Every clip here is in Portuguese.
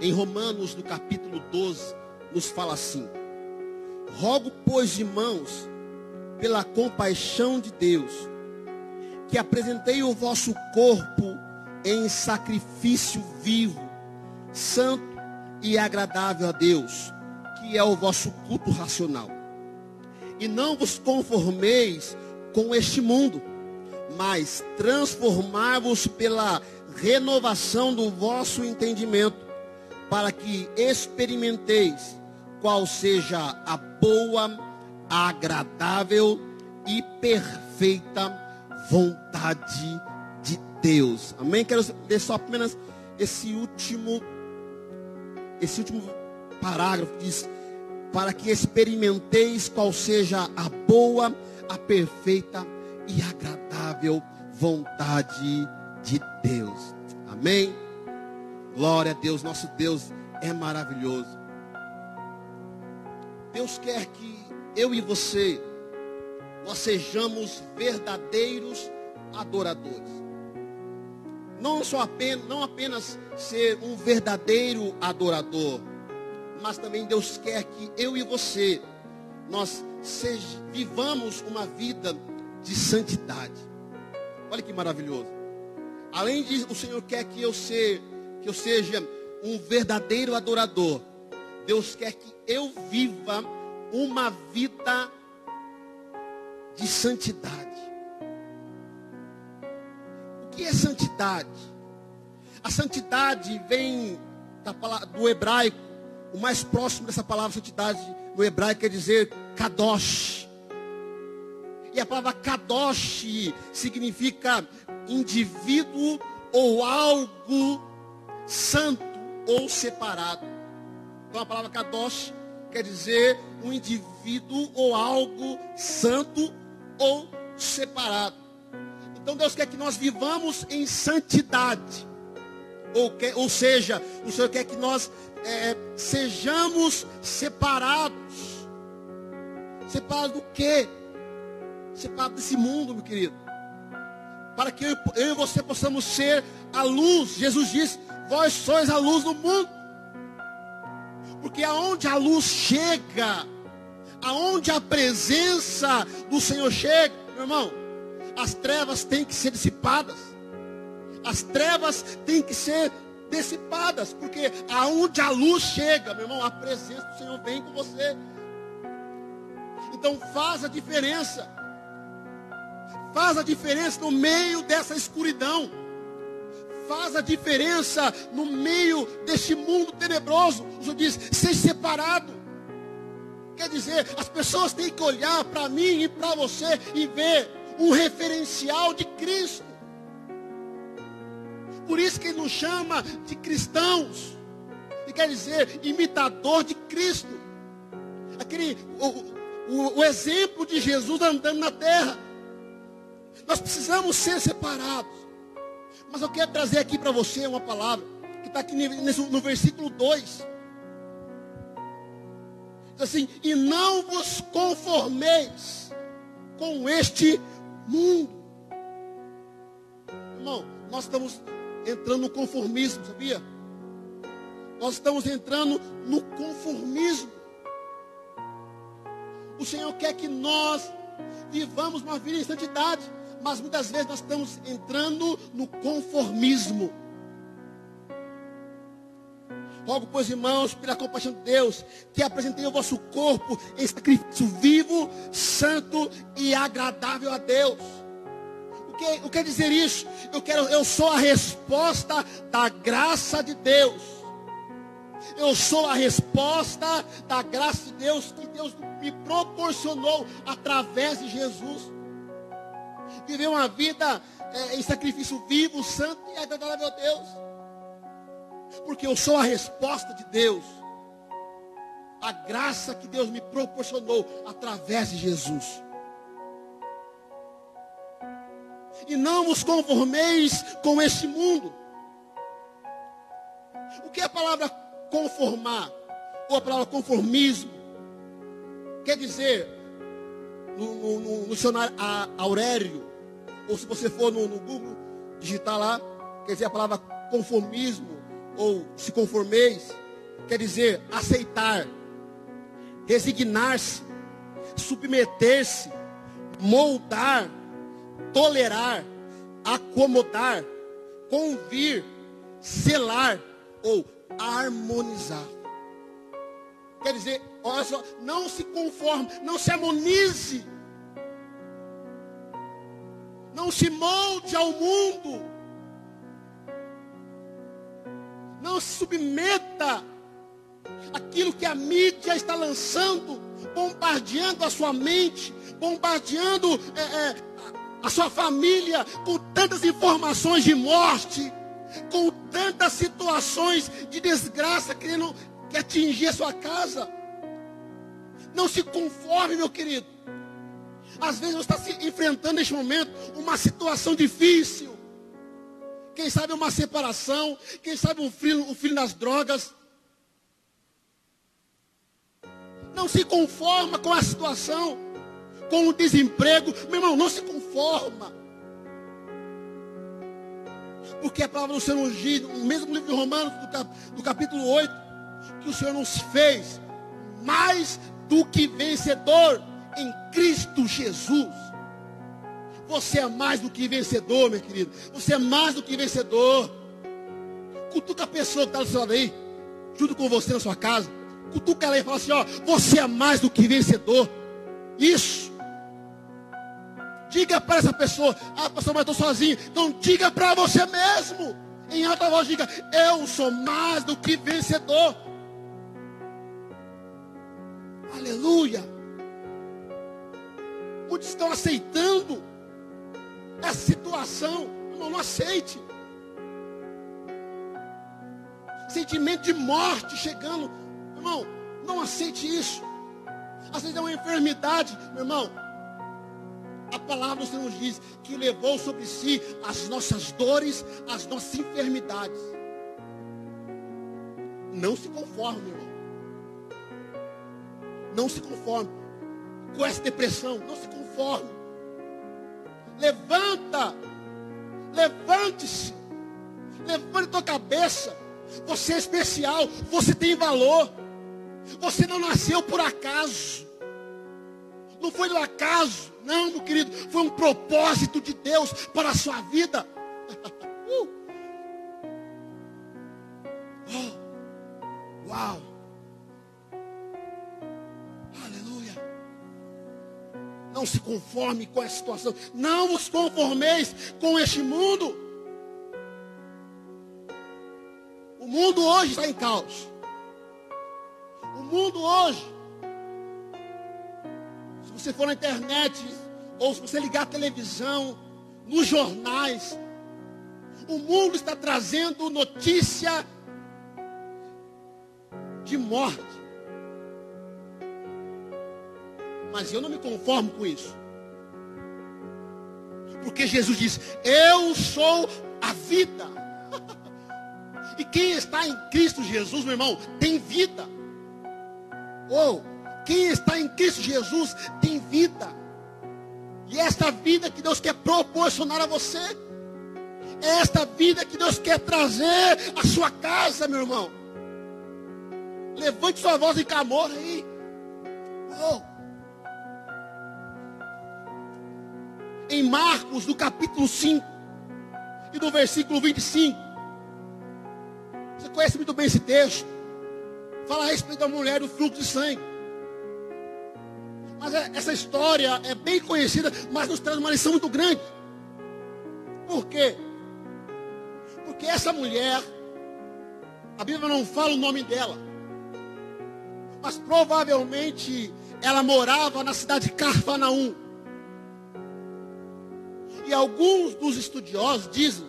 em Romanos, no capítulo 12, nos fala assim: Rogo, pois, irmãos, pela compaixão de Deus, que apresentei o vosso corpo em sacrifício vivo, santo e agradável a Deus, que é o vosso culto racional. E não vos conformeis com este mundo, mas transformai-vos pela renovação do vosso entendimento, para que experimenteis qual seja a boa, agradável e perfeita vontade de Deus. Amém? Quero ler só apenas esse último esse último parágrafo diz para que experimenteis qual seja a boa, a perfeita e agradável vontade de Deus. Amém? Glória a Deus, nosso Deus é maravilhoso. Deus quer que eu e você nós sejamos verdadeiros adoradores. Não só apenas, não apenas ser um verdadeiro adorador, mas também Deus quer que eu e você nós seja, vivamos uma vida de santidade. Olha que maravilhoso. Além disso, o Senhor quer que eu, ser, que eu seja um verdadeiro adorador. Deus quer que eu viva uma vida de santidade. O que é santidade? A santidade vem do hebraico, o mais próximo dessa palavra santidade no hebraico quer dizer kadosh. E a palavra kadosh significa indivíduo ou algo santo ou separado. Então a palavra kadosh quer dizer um indivíduo ou algo santo ou separado. Então Deus quer que nós vivamos em santidade. Ou, quer, ou seja, o Senhor quer que nós é, sejamos separados. Separados do quê? Separados desse mundo, meu querido. Para que eu, eu e você possamos ser a luz. Jesus disse: Vós sois a luz do mundo. Porque aonde a luz chega, aonde a presença do Senhor chega, meu irmão, as trevas têm que ser dissipadas. As trevas têm que ser dissipadas, porque aonde a luz chega, meu irmão, a presença do Senhor vem com você. Então faz a diferença. Faz a diferença no meio dessa escuridão faz a diferença no meio deste mundo tenebroso. O diz: seja separado. Quer dizer, as pessoas têm que olhar para mim e para você e ver um referencial de Cristo. Por isso que ele nos chama de cristãos. E quer dizer, imitador de Cristo. Aquele, o, o, o exemplo de Jesus andando na terra. Nós precisamos ser separados. Mas eu quero trazer aqui para você uma palavra que está aqui no versículo 2. Diz assim: E não vos conformeis com este mundo. Irmão, nós estamos entrando no conformismo, sabia? Nós estamos entrando no conformismo. O Senhor quer que nós vivamos uma vida em santidade mas muitas vezes nós estamos entrando no conformismo. Rogo, pois, irmãos, pela compaixão de Deus, que apresentei o vosso corpo em sacrifício vivo, santo e agradável a Deus. O que, o que dizer isso? Eu, quero, eu sou a resposta da graça de Deus. Eu sou a resposta da graça de Deus que Deus me proporcionou através de Jesus viver uma vida é, em sacrifício vivo, santo e agradável a Deus. Porque eu sou a resposta de Deus. A graça que Deus me proporcionou através de Jesus. E não vos conformeis com este mundo. O que é a palavra conformar? Ou a palavra conformismo? Quer dizer, no, no, no, dicionário ou se você for no, no Google, digitar lá, quer dizer a palavra conformismo, ou se conformeis, quer dizer aceitar, resignar-se, submeter-se, moldar, tolerar, acomodar, convir, selar ou harmonizar. Quer dizer, olha só, não se conforme, não se harmonize. Não se molde ao mundo. Não se submeta àquilo que a mídia está lançando, bombardeando a sua mente, bombardeando é, é, a sua família com tantas informações de morte, com tantas situações de desgraça querendo que atingir a sua casa. Não se conforme, meu querido. Às vezes você está se enfrentando neste momento uma situação difícil. Quem sabe uma separação, quem sabe um filho, um filho nas drogas. Não se conforma com a situação, com o desemprego. Meu irmão, não se conforma. Porque a palavra do Senhor diz, no mesmo livro de Romanos, do capítulo 8, que o Senhor nos fez mais do que vencedor em Cristo Jesus. Você é mais do que vencedor, meu querido. Você é mais do que vencedor. Cutuca a pessoa que está do seu lado aí, junto com você na sua casa. Cutuca ela e fala assim: ó, você é mais do que vencedor. Isso. Diga para essa pessoa, ah, pastor, mas estou sozinho. Então diga para você mesmo. Em alta voz, diga: Eu sou mais do que vencedor. Aleluia. Muitos estão aceitando essa situação. Irmão, não aceite. Sentimento de morte chegando. Irmão, não aceite isso. Vezes é uma enfermidade, meu irmão. A palavra do Senhor nos diz que levou sobre si as nossas dores, as nossas enfermidades. Não se conforme, irmão. Não se conforme com essa depressão. Não se conforme. Levanta. Levante-se. Levante tua cabeça. Você é especial. Você tem valor. Você não nasceu por acaso. Não foi do acaso. Não, meu querido. Foi um propósito de Deus para a sua vida. uh. oh. Uau. Não se conforme com essa situação. Não vos conformeis com este mundo. O mundo hoje está em caos. O mundo hoje, se você for na internet, ou se você ligar a televisão, nos jornais, o mundo está trazendo notícia de morte. Mas eu não me conformo com isso. Porque Jesus diz: Eu sou a vida. e quem está em Cristo Jesus, meu irmão, tem vida. Ou quem está em Cristo Jesus tem vida. E esta vida que Deus quer proporcionar a você. É esta vida que Deus quer trazer à sua casa, meu irmão. Levante sua voz em clamor aí. Oh. Em Marcos, do capítulo 5 e do versículo 25. Você conhece muito bem esse texto. Fala a respeito da mulher do fluxo de sangue. Mas é, essa história é bem conhecida, mas nos traz uma lição muito grande. Por quê? Porque essa mulher, a Bíblia não fala o nome dela, mas provavelmente ela morava na cidade de Carfanaum. Alguns dos estudiosos dizem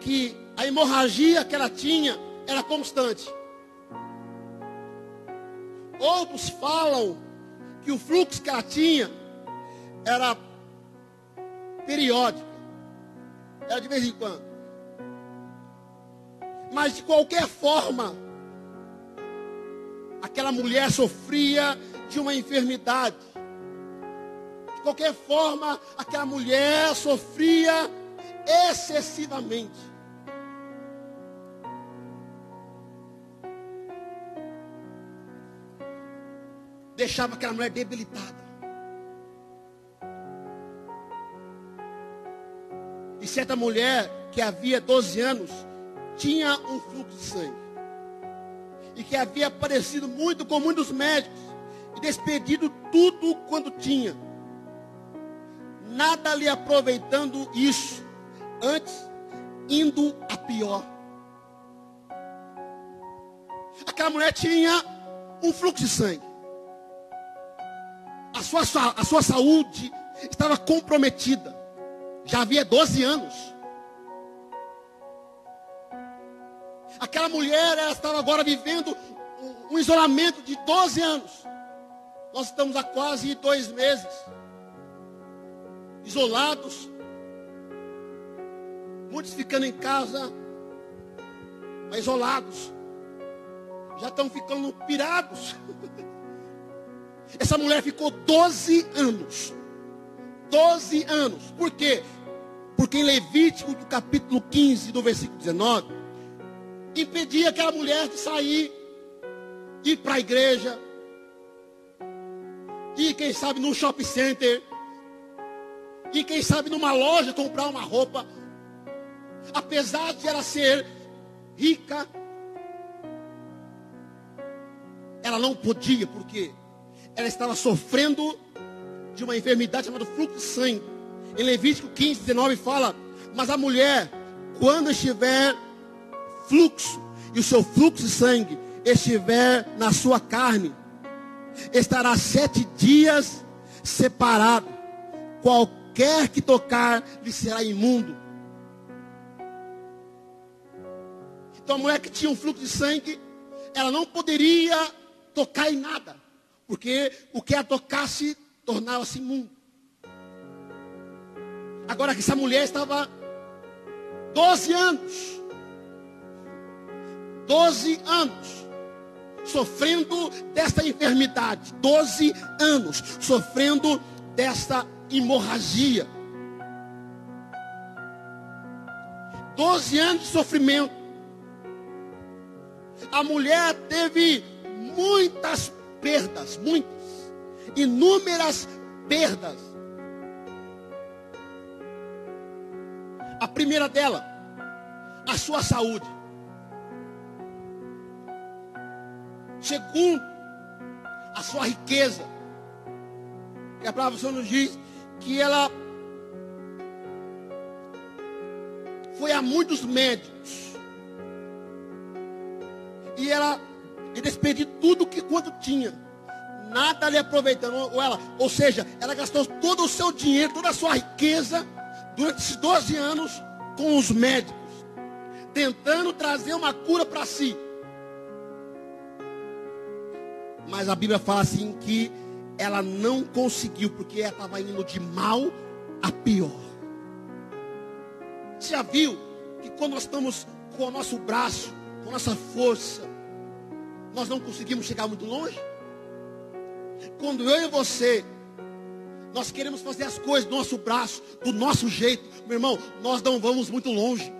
que a hemorragia que ela tinha era constante. Outros falam que o fluxo que ela tinha era periódico. Era de vez em quando. Mas de qualquer forma, aquela mulher sofria de uma enfermidade de qualquer forma, aquela mulher sofria excessivamente. Deixava aquela mulher debilitada. E certa mulher que havia 12 anos tinha um fluxo de sangue. E que havia aparecido muito com muitos médicos e despedido tudo quanto tinha Nada lhe aproveitando isso, antes indo a pior. Aquela mulher tinha um fluxo de sangue. A sua, a sua saúde estava comprometida. Já havia 12 anos. Aquela mulher, ela estava agora vivendo um, isolamento de 12 anos. Nós estamos há quase dois meses isolados, muitos ficando em casa, mas isolados, já estão ficando pirados. Essa mulher ficou 12 anos. 12 anos. Por quê? Porque em Levítico, do capítulo 15, do versículo 19, impedia aquela mulher de sair, ir para a igreja, ir, quem sabe, num shopping center, ir, quem sabe, numa loja comprar uma roupa. Apesar de ela ser rica, ela não podia, porque ela estava sofrendo de uma enfermidade chamada fluxo de sangue. Em Levítico 15, 19 fala: Mas a mulher, quando estiver fluxo, e o seu fluxo de sangue estiver na sua carne, estará sete dias separado. Qualquer que tocar lhe será imundo. Então a mulher que tinha um fluxo de sangue, ela não poderia tocar em nada. Porque o que a tocasse tornava-se imundo. Agora que essa mulher estava 12 anos, 12 anos, sofrendo desta enfermidade, 12 anos, sofrendo desta hemorragia. 12 anos de sofrimento. A mulher teve muitas perdas, muitas inúmeras perdas. A primeira dela, a sua saúde. Segundo, a sua riqueza. E a palavra do Senhor nos diz que ela foi a muitos médicos. E ela despediu tudo que quanto tinha nada lhe aproveitando. Ou, ela, ou seja, ela gastou todo o seu dinheiro, toda a sua riqueza, durante esses 12 anos, com os médicos, tentando trazer uma cura para si. Mas a Bíblia fala assim que ela não conseguiu, porque ela estava indo de mal a pior. Você já viu que quando nós estamos com o nosso braço, com a nossa força, nós não conseguimos chegar muito longe? Quando eu e você, nós queremos fazer as coisas do nosso braço, do nosso jeito, meu irmão, nós não vamos muito longe.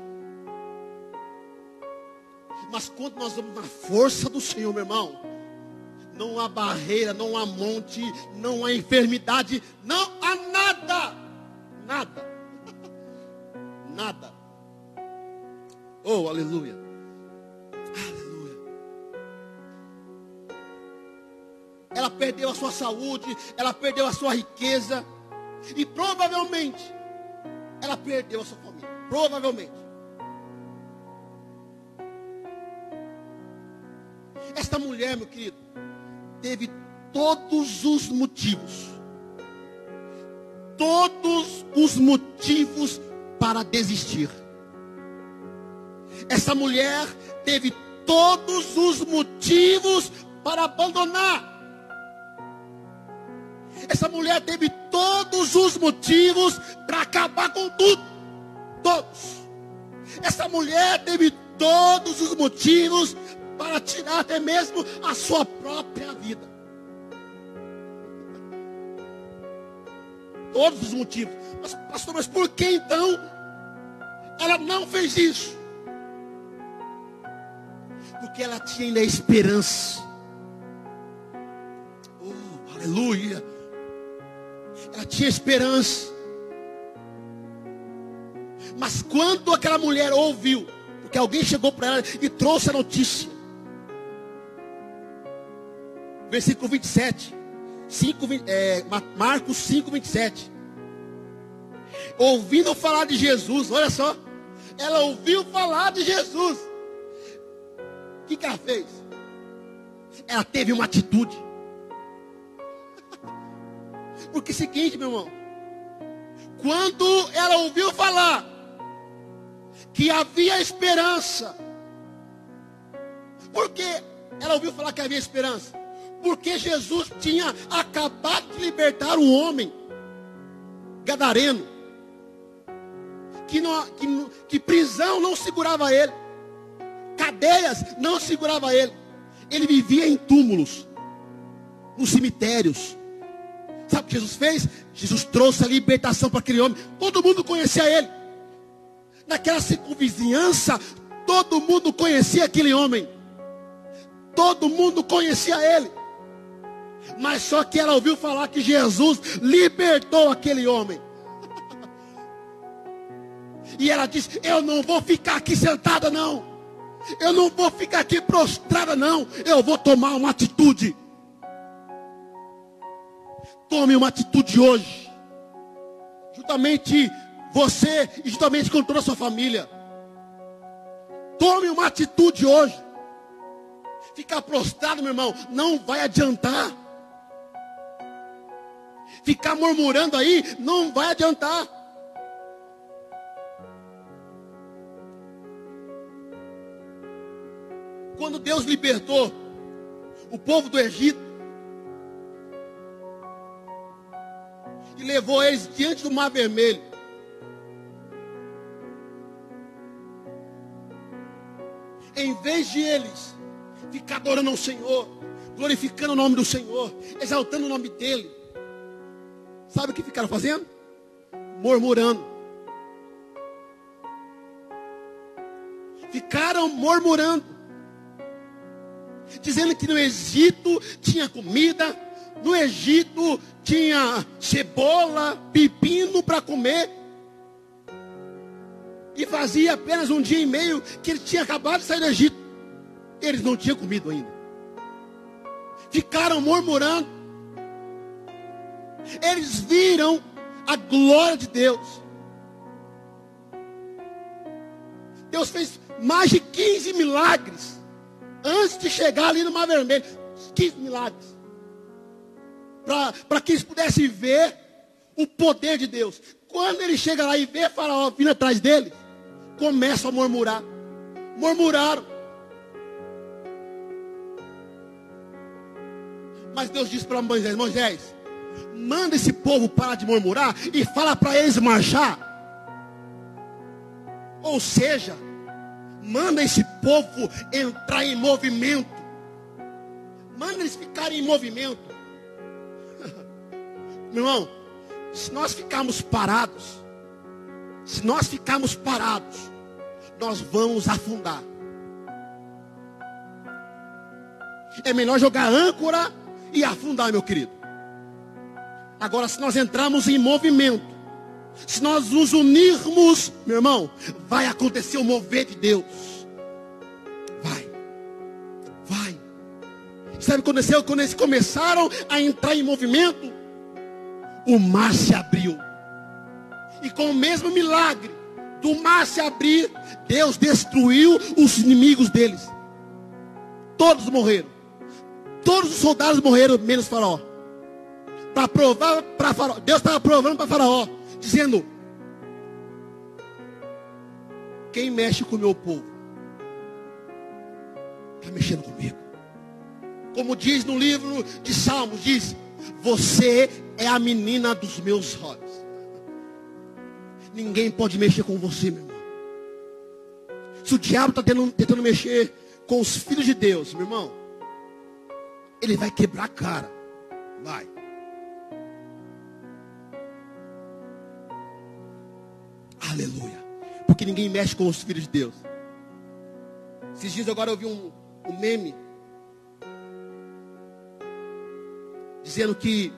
Mas quando nós vamos na força do Senhor, meu irmão, não há barreira, não há monte, não há enfermidade, não há nada, nada, nada. Oh, aleluia. ela perdeu a sua saúde, ela perdeu a sua riqueza, e provavelmente ela perdeu a sua família. Provavelmente. Esta mulher, meu querido, teve todos os motivos, todos os motivos para desistir. Essa mulher teve todos os motivos para abandonar. Essa mulher teve todos os motivos para acabar com tudo. Todos. Essa mulher teve todos os motivos para tirar até mesmo a sua própria vida. Todos os motivos. Mas, pastor, mas por que então ela não fez isso? Porque ela tinha ainda esperança. Oh. Aleluia. Ela tinha esperança. Mas quando aquela mulher ouviu, porque alguém chegou para ela e trouxe a notícia. Versículo 27. 5, é, Marcos 5, 27. Ouvindo falar de Jesus, olha só. Ela ouviu falar de Jesus. O que, que ela fez? Ela teve uma atitude. Porque é o seguinte, meu irmão. Quando ela ouviu falar que havia esperança. Porque ela ouviu falar que havia esperança. Porque Jesus tinha acabado de libertar um homem gadareno. Que, não, que, que prisão não segurava ele. Cadeias não segurava ele. Ele vivia em túmulos, nos cemitérios. Sabe o que Jesus fez? Jesus trouxe a libertação para aquele homem. Todo mundo conhecia ele. Naquela circunvizinhança, todo mundo conhecia aquele homem. Todo mundo conhecia ele. Mas só que ela ouviu falar que Jesus libertou aquele homem. E ela disse: Eu não vou ficar aqui sentada, não. Eu não vou ficar aqui prostrada, não. Eu vou tomar uma atitude. Tome uma atitude hoje. Juntamente você e juntamente com toda a sua família. Tome uma atitude hoje. Ficar prostrado, meu irmão, não vai adiantar. Ficar murmurando aí não vai adiantar. Quando Deus libertou o povo do Egito e levou eles diante do Mar Vermelho, em vez de eles ficar adorando ao Senhor, glorificando o nome do Senhor, exaltando o nome dEle, sabe o que ficaram fazendo? Murmurando. Ficaram murmurando, dizendo que no Egito tinha comida, no Egito tinha cebola, pepino para comer, e fazia apenas um dia e meio que ele tinha acabado de sair do Egito. Eles não tinham comido ainda. Ficaram murmurando. Eles viram a glória de Deus. Deus fez mais de 15 milagres antes de chegar ali no Mar Vermelho. 15 milagres. Para que eles pudessem ver o poder de Deus. Quando ele chega lá e vê Faraó vindo atrás dele, começam a murmurar. Murmuraram. Mas Deus disse para Moisés: Moisés, manda esse povo parar de murmurar e fala para eles marchar. Ou seja, manda esse povo entrar em movimento. Manda eles ficarem em movimento. Meu irmão, se nós ficarmos parados, se nós ficarmos parados, nós vamos afundar. É melhor jogar âncora e afundar, meu querido. Agora, se nós entrarmos em movimento, se nós nos unirmos, meu irmão, vai acontecer o mover de Deus. Vai. Vai. Sabe o que aconteceu? Quando eles começaram a entrar em movimento, o mar se abriu. E com o mesmo milagre do mar se abrir, Deus destruiu os inimigos deles. Todos morreram. Todos os soldados morreram, menos Faraó. Para provar para Faraó. Deus estava provando para Faraó, dizendo: Quem mexe com o meu povo, está mexendo comigo. Como diz no livro de Salmos, diz: Você é a menina dos meus olhos. Ninguém pode mexer com você, meu irmão. Se o diabo está tentando, mexer com os filhos de Deus, meu irmão, ele vai quebrar a cara. Vai. Aleluia. Porque ninguém mexe com os filhos de Deus. Esses dias agora eu vi um, um meme dizendo que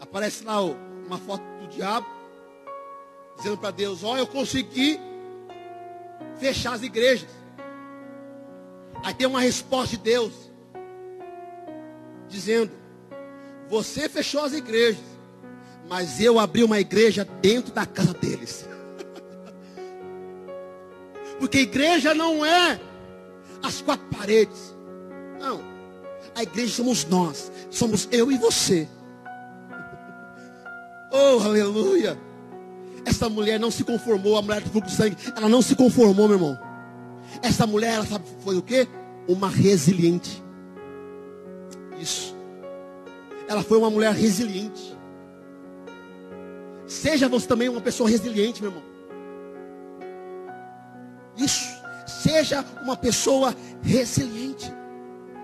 aparece lá uma foto do diabo, dizendo para Deus: Ó, oh, eu consegui fechar as igrejas. Aí tem uma resposta de Deus, dizendo: Você fechou as igrejas, mas eu abri uma igreja dentro da casa deles. Porque igreja não é as quatro paredes. Não. A igreja somos nós. Somos eu e você. Oh, aleluia. Essa mulher não se conformou, a mulher do fluxo de sangue, ela não se conformou, meu irmão. Essa mulher, ela sabe, foi o quê? Uma resiliente. Isso. Ela foi uma mulher resiliente. Seja você também uma pessoa resiliente, meu irmão. Isso. Seja uma pessoa resiliente.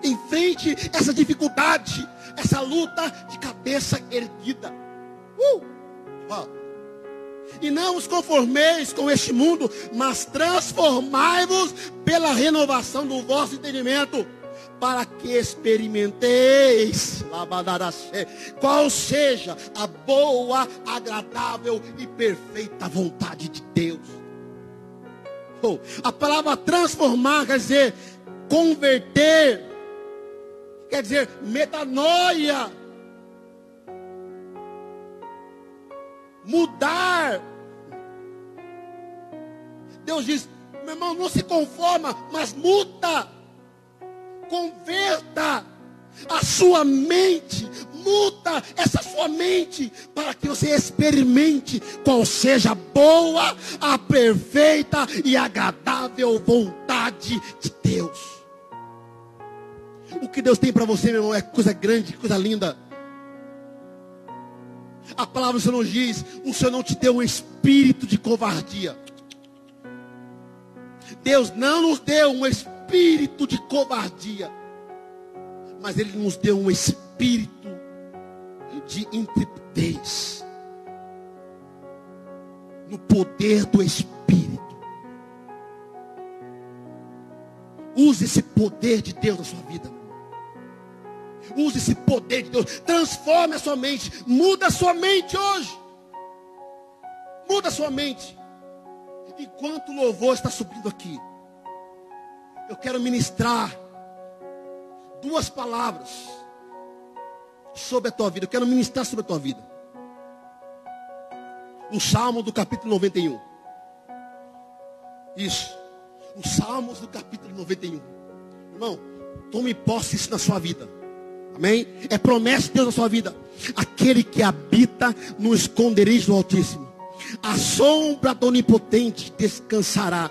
Enfrente essa dificuldade, essa luta de cabeça erguida. Uh! E não os conformeis com este mundo, mas transformai-vos pela renovação do vosso entendimento, para que experimenteis qual seja a boa, agradável e perfeita vontade de Deus. Oh, a palavra transformar quer dizer converter, quer dizer metanoia mudar. Deus diz: meu irmão, não se conforma, mas muda. Converta a sua mente, muda essa sua mente para que você experimente qual seja a boa, a perfeita e agradável vontade de Deus. O que Deus tem para você, meu irmão, é coisa grande, coisa linda. A palavra do Senhor nos diz: o Senhor não te deu um espírito de covardia. Deus não nos deu um espírito de covardia, mas Ele nos deu um espírito de intrepidez. No poder do Espírito. Use esse poder de Deus na sua vida. Use esse poder de Deus. Transforme a sua mente. Muda a sua mente hoje. Muda a sua mente. Enquanto o louvor está subindo aqui, eu quero ministrar duas palavras sobre a tua vida. Eu quero ministrar sobre a tua vida. O Salmo do capítulo 91. Isso. Os Salmos do capítulo 91. Irmão, tome posse isso na sua vida. Amém? É promessa de Deus na sua vida. Aquele que habita no esconderijo do Altíssimo. A sombra do Onipotente descansará.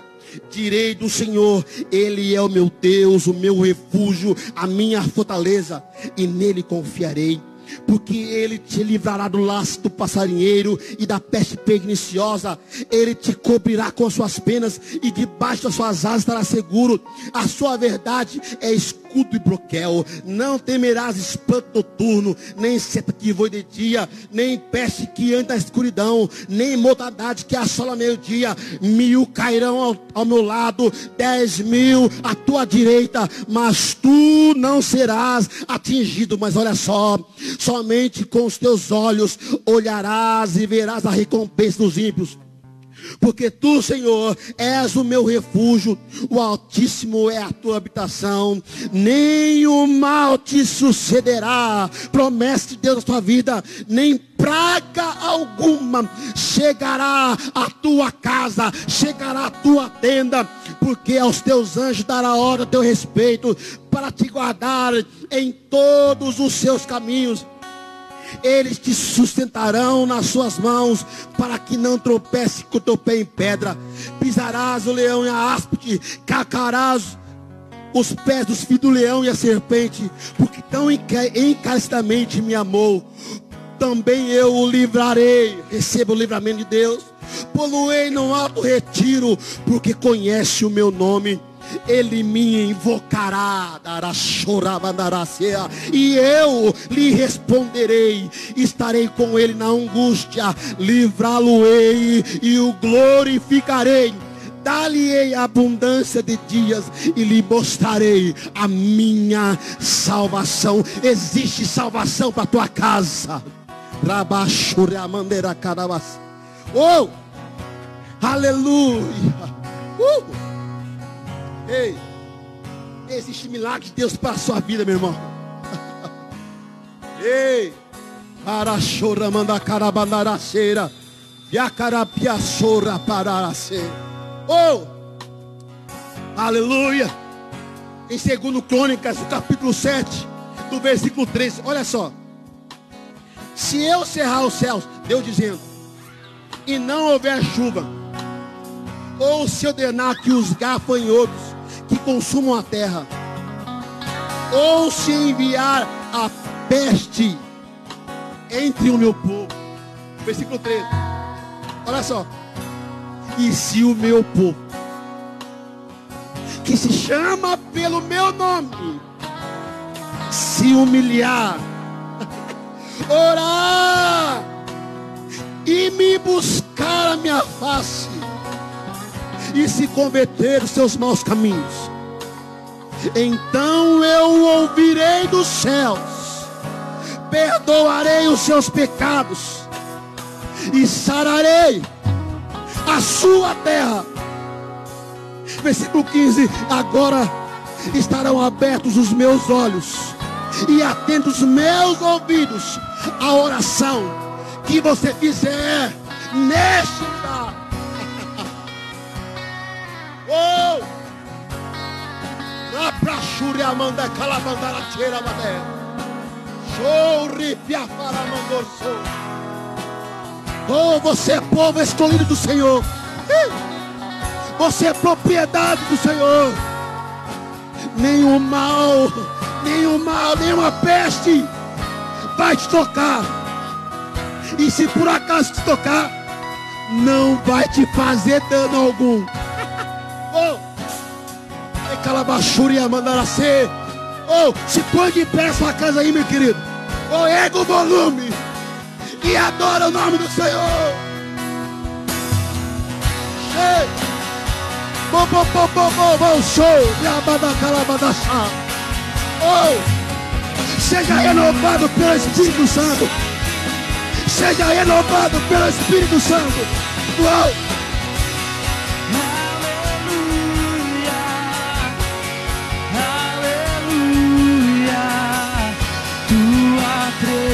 Direi do Senhor, Ele é o meu Deus, o meu refúgio, a minha fortaleza, e nele confiarei porque ele te livrará do laço do passarinheiro e da peste perniciosa. Ele te cobrirá com suas penas e debaixo das suas asas estará seguro. A sua verdade é escudo e broquel. Não temerás espanto noturno, nem seta que voe de dia, nem peste que anda na escuridão, nem mortandade que assola meio-dia. Mil cairão ao, ao meu lado, dez mil à tua direita, mas tu não serás atingido. Mas olha só, somente com os teus olhos olharás e verás a recompensa dos ímpios. Porque tu, Senhor, és o meu refúgio, o Altíssimo é a tua habitação, nem o mal te sucederá. Promessa de Deus na tua vida, nem praga alguma chegará à tua casa, chegará à tua tenda, porque aos teus anjos dará hora a teu respeito, para te guardar em todos os seus caminhos eles te sustentarão nas suas mãos, para que não tropece com o teu pé em pedra. Pisarás o leão e a áspide, cacarás os pés dos filhos do leão e a serpente, porque tão encarecidamente me amou. Também eu o livrarei. Receba o livramento de Deus. Poluei no alto retiro, porque conhece o meu nome ele me invocará, e eu lhe responderei, estarei com ele na angústia, livrá-lo-ei e o glorificarei Dar-lhe abundância de dias e lhe mostrarei a minha salvação. Existe salvação para tua casa. Oh! Aleluia! Uh! Ei! Existe milagre de Deus para a sua vida, meu irmão. Ei! Para chora manda carabandaraceira. Yacarapiaçora pararacê. Oh! Aleluia! Em 2 Crônicas, capítulo 7, do versículo 13. Olha só. Se eu cerrar os céus, Deus dizendo, e não houver chuva, ou se ordenar que os gafanhotos que consumam a terra, ou se enviar a peste entre o meu povo. Versículo 13. Olha só. E se o meu povo, que se chama pelo meu nome, se humilhar, orar e me buscar a minha face e se converter dos seus maus caminhos, então eu ouvirei dos céus, perdoarei os seus pecados e sararei a sua terra. Versículo 15: Agora estarão abertos os meus olhos e atentos os meus ouvidos à oração que você fizer neste lugar. Na prachura amanda calabandara tira mané. Chorri piafara mandorso. Oh, você é povo escolhido do Senhor. Você é propriedade do Senhor. Nenhum mal nenhum mal, nenhuma peste vai te tocar. E se por acaso te tocar, não vai te fazer dano algum. Oh, é calabachúria mandar ser. Oh, se põe de pé sua casa aí, meu querido. Oh, erga o volume e adora o nome do Senhor. Ei. Bom, bom, bom, bom, bom, bom, show. Yabada calabada Oh, seja renovado pelo Espírito Santo. Seja renovado pelo Espírito Santo.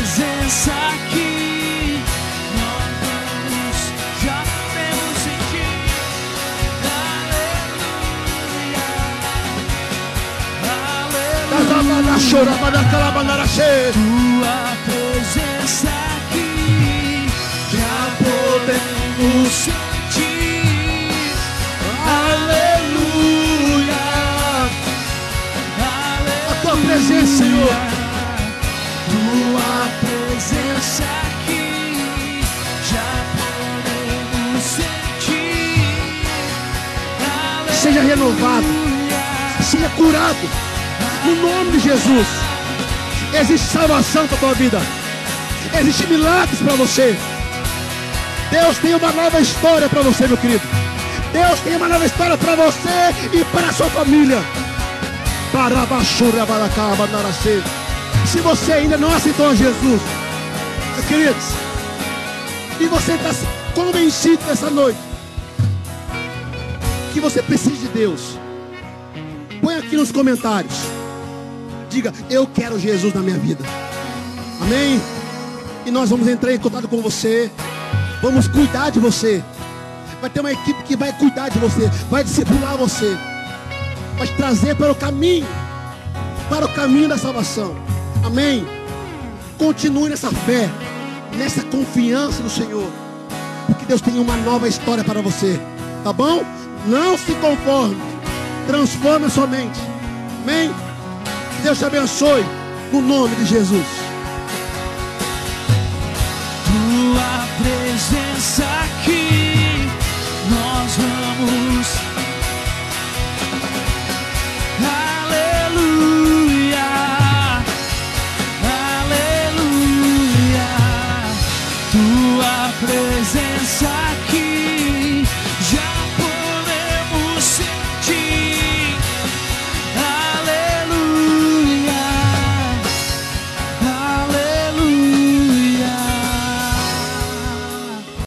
Presença aqui, nós já temos em. Aleluia, cheia. tua presença aqui, já podemos sentir. Aleluia. Aleluia. A tua presença, Senhor. Seja renovado. Seja curado. No nome de Jesus. Existe salvação para a tua vida. Existe milagres para você. Deus tem uma nova história para você, meu querido. Deus tem uma nova história para você e para a sua família. Barabachura, baracaba, naracê. Se você ainda não aceitou Jesus, queridos, e você está convencido nessa noite que você precisa de Deus, põe aqui nos comentários. Diga, eu quero Jesus na minha vida. Amém? E nós vamos entrar em contato com você. Vamos cuidar de você. Vai ter uma equipe que vai cuidar de você, vai discipular você, vai trazer para o caminho, para o caminho da salvação. Amém? Continue nessa fé, nessa confiança no Senhor, porque Deus tem uma nova história para você, tá bom? Não se conforme, transforme a sua mente. Amém? Que Deus te abençoe, no nome de Jesus. Tua presença aqui, nós vamos presente.